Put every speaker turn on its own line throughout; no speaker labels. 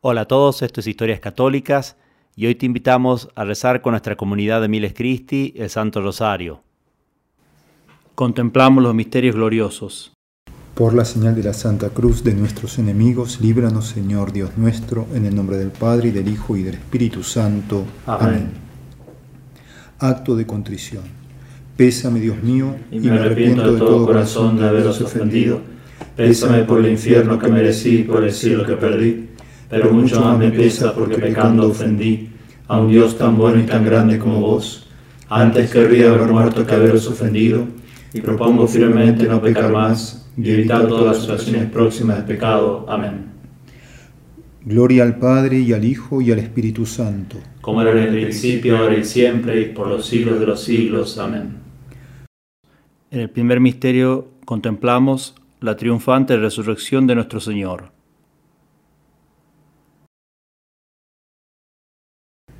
Hola a todos, esto es Historias Católicas y hoy te invitamos a rezar con nuestra comunidad de Miles Christi el Santo Rosario. Contemplamos los misterios gloriosos.
Por la señal de la Santa Cruz de nuestros enemigos, líbranos Señor Dios nuestro, en el nombre del Padre y del Hijo y del Espíritu Santo. Amén. Acto de contrición. Pésame Dios mío
y me arrepiento de todo corazón de haberos ofendido. Pésame por el infierno que merecí y por el cielo que perdí. Pero mucho más me pesa porque pecando ofendí a un Dios tan bueno y tan grande como vos. Antes querría haber muerto que haberos ofendido y propongo firmemente no pecar más y evitar todas las situaciones próximas de pecado. Amén.
Gloria al Padre y al Hijo y al Espíritu Santo.
Como era en el principio, ahora y siempre, y por los siglos de los siglos. Amén.
En el primer misterio contemplamos la triunfante resurrección de nuestro Señor.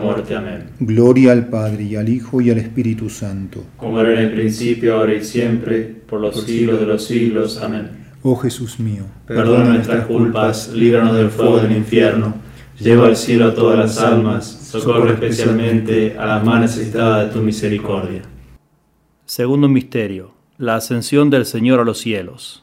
muerte. Amén.
Gloria al Padre y al Hijo y al Espíritu Santo.
Como era en el principio, ahora y siempre, por los siglos de los siglos. Amén.
Oh Jesús mío,
Perdona nuestras culpas, líbranos del fuego del infierno, lleva al cielo a todas las almas, socorre especialmente a las más necesitadas de tu misericordia.
Segundo misterio, la ascensión del Señor a los cielos.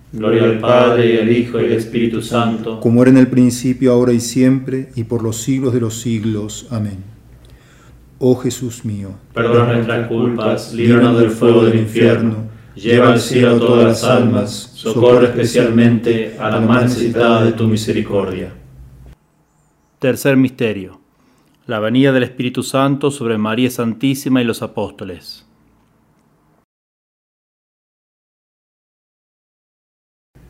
Gloria al Padre y al Hijo y al Espíritu Santo.
Como era en el principio, ahora y siempre, y por los siglos de los siglos. Amén. Oh Jesús mío,
Perdona nuestras culpas, líbranos del fuego del infierno, lleva al cielo a todas las almas, socorre especialmente a la más necesitada de tu misericordia.
Tercer misterio. La venida del Espíritu Santo sobre María Santísima y los apóstoles.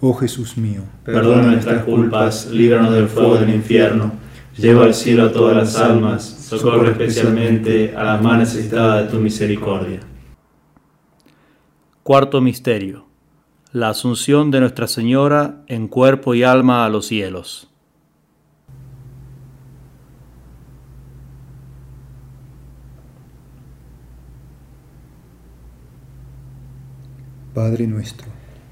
Oh Jesús mío,
perdona nuestras culpas, líbranos del fuego del infierno, lleva al cielo a todas las almas, socorre especialmente a las más necesitadas de tu misericordia.
Cuarto Misterio. La Asunción de Nuestra Señora en cuerpo y alma a los cielos.
Padre nuestro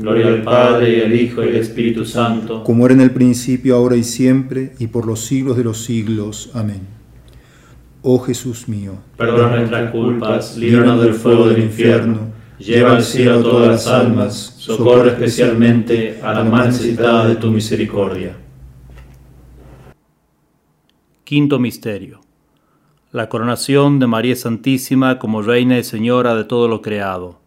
Gloria al Padre y al Hijo y al Espíritu Santo.
Como era en el principio, ahora y siempre, y por los siglos de los siglos. Amén. Oh Jesús mío,
perdona nuestras culpas, líbranos del fuego del infierno, lleva al cielo a todas las almas, socorre especialmente a la más necesitada de tu misericordia.
Quinto Misterio. La coronación de María Santísima como Reina y Señora de todo lo creado.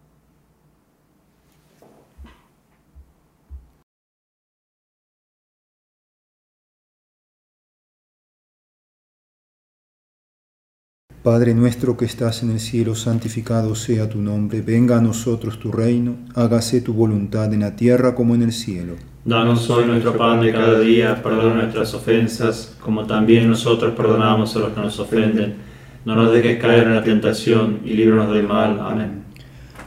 Padre nuestro que estás en el cielo, santificado sea tu nombre, venga a nosotros tu reino, hágase tu voluntad en la tierra como en el cielo.
Danos hoy nuestro pan de cada día, perdona nuestras ofensas, como también nosotros perdonamos a los que nos ofenden. No nos dejes caer en la tentación y líbranos del mal. Amén.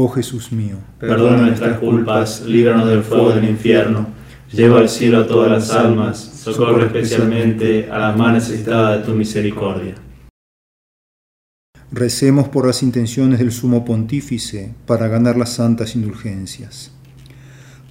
Oh Jesús mío,
Perdona nuestras culpas, líbranos del fuego del infierno, lleva al cielo a todas las almas, socorre especialmente a las más necesitadas de tu misericordia.
recemos por las intenciones del Sumo Pontífice para ganar las santas indulgencias.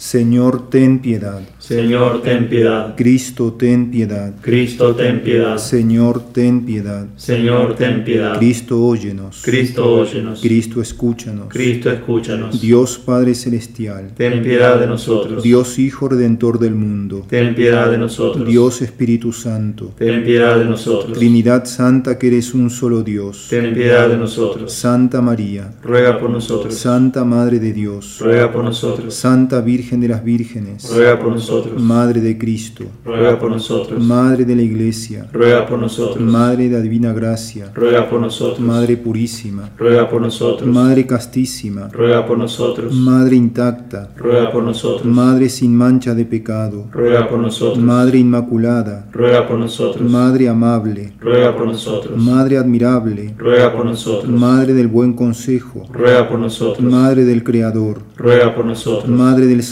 Señor, ten piedad.
Señor, ten piedad.
Cristo, ten piedad.
Cristo, ten piedad.
Señor, ten piedad.
Señor, ten piedad.
Cristo, óyenos.
Cristo, óyenos.
Cristo, escúchanos.
Cristo, escúchanos.
Dios Padre Celestial.
Ten piedad de nosotros.
Dios Hijo Redentor del mundo.
Ten piedad de nosotros.
Dios Espíritu Santo.
Ten piedad de nosotros.
Trinidad Santa que eres un solo Dios.
Ten piedad de nosotros.
Santa María.
Ruega por nosotros.
Santa Madre de Dios.
Ruega por nosotros.
Santa Virgen de las Vírgenes.
Ruega por nosotros.
Madre de Cristo.
Ruega por nosotros.
Madre de la Iglesia.
Ruega por nosotros.
Madre de la Divina Gracia.
Ruega por nosotros.
Madre purísima.
Ruega por nosotros.
Madre castísima.
Ruega por nosotros.
Madre intacta.
Ruega por nosotros.
Madre sin mancha de pecado.
Ruega por nosotros.
Madre inmaculada.
Ruega por nosotros.
Madre amable.
Ruega por nosotros.
Madre admirable.
Ruega por nosotros.
Madre del buen consejo.
Ruega por nosotros.
Madre del Creador.
Ruega por nosotros.
Madre del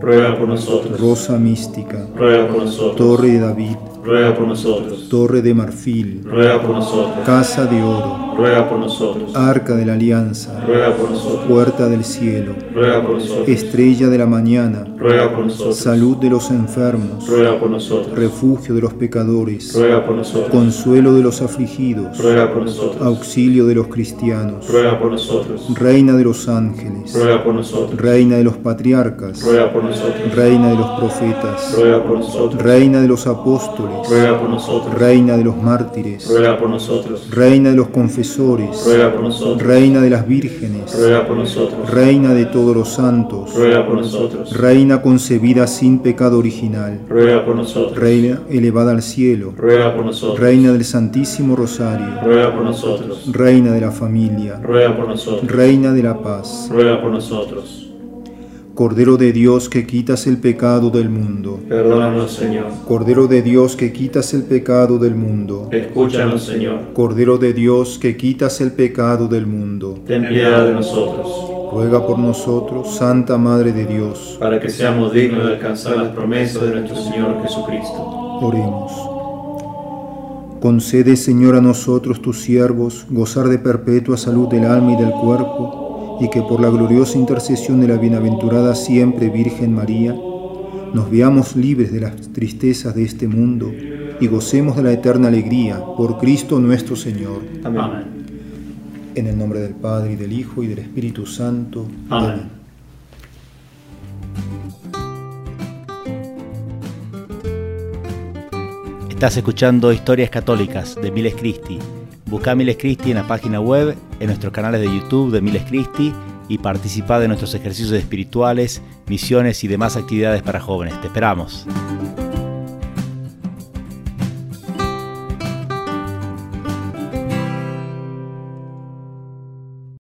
ruega por nosotros.
rosa mística,
ruega por nosotros.
torre de David,
ruega por nosotros.
torre de marfil,
ruega por nosotros.
casa de oro,
ruega por nosotros.
arca de la alianza,
ruega por nosotros.
puerta del cielo,
ruega por nosotros.
estrella de la mañana,
ruega por nosotros.
salud de los enfermos,
ruega por nosotros.
refugio de los pecadores,
ruega por nosotros.
consuelo de los afligidos,
ruega por nosotros.
auxilio de los cristianos,
ruega por nosotros.
reina de los ángeles,
ruega por nosotros.
reina de los patriarcas,
ruega por nosotros.
reina de los profetas,
ruega por nosotros.
reina de los apóstoles,
ruega por nosotros.
reina de los mártires,
ruega por nosotros.
reina de los confesores,
ruega por nosotros.
reina de las vírgenes,
ruega por nosotros.
reina de todos los santos,
ruega por nosotros.
reina concebida sin pecado original,
ruega por nosotros.
reina elevada al cielo,
ruega por nosotros.
reina del Santísimo Rosario,
ruega por nosotros.
reina de la familia,
ruega por nosotros.
reina de la paz,
ruega por nosotros.
Cordero de Dios que quitas el pecado del mundo,
Perdónanos, Señor.
Cordero de Dios que quitas el pecado del mundo,
Escúchanos, Señor.
Cordero de Dios que quitas el pecado del mundo,
Ten piedad de nosotros,
ruega por nosotros, Santa Madre de Dios.
para que seamos dignos de alcanzar las promesas de nuestro Señor Jesucristo.
Oremos. Concede, Señor, a nosotros, tus siervos, gozar de perpetua salud del alma y del cuerpo, y que por la gloriosa intercesión de la bienaventurada siempre Virgen María, nos veamos libres de las tristezas de este mundo y gocemos de la eterna alegría por Cristo nuestro Señor.
Amén.
En el nombre del Padre, y del Hijo, y del Espíritu Santo.
Amén.
Estás escuchando Historias Católicas de Miles Cristi. Busca Miles Cristi en la página web, en nuestros canales de YouTube de Miles Cristi y participa de nuestros ejercicios espirituales, misiones y demás actividades para jóvenes. Te esperamos.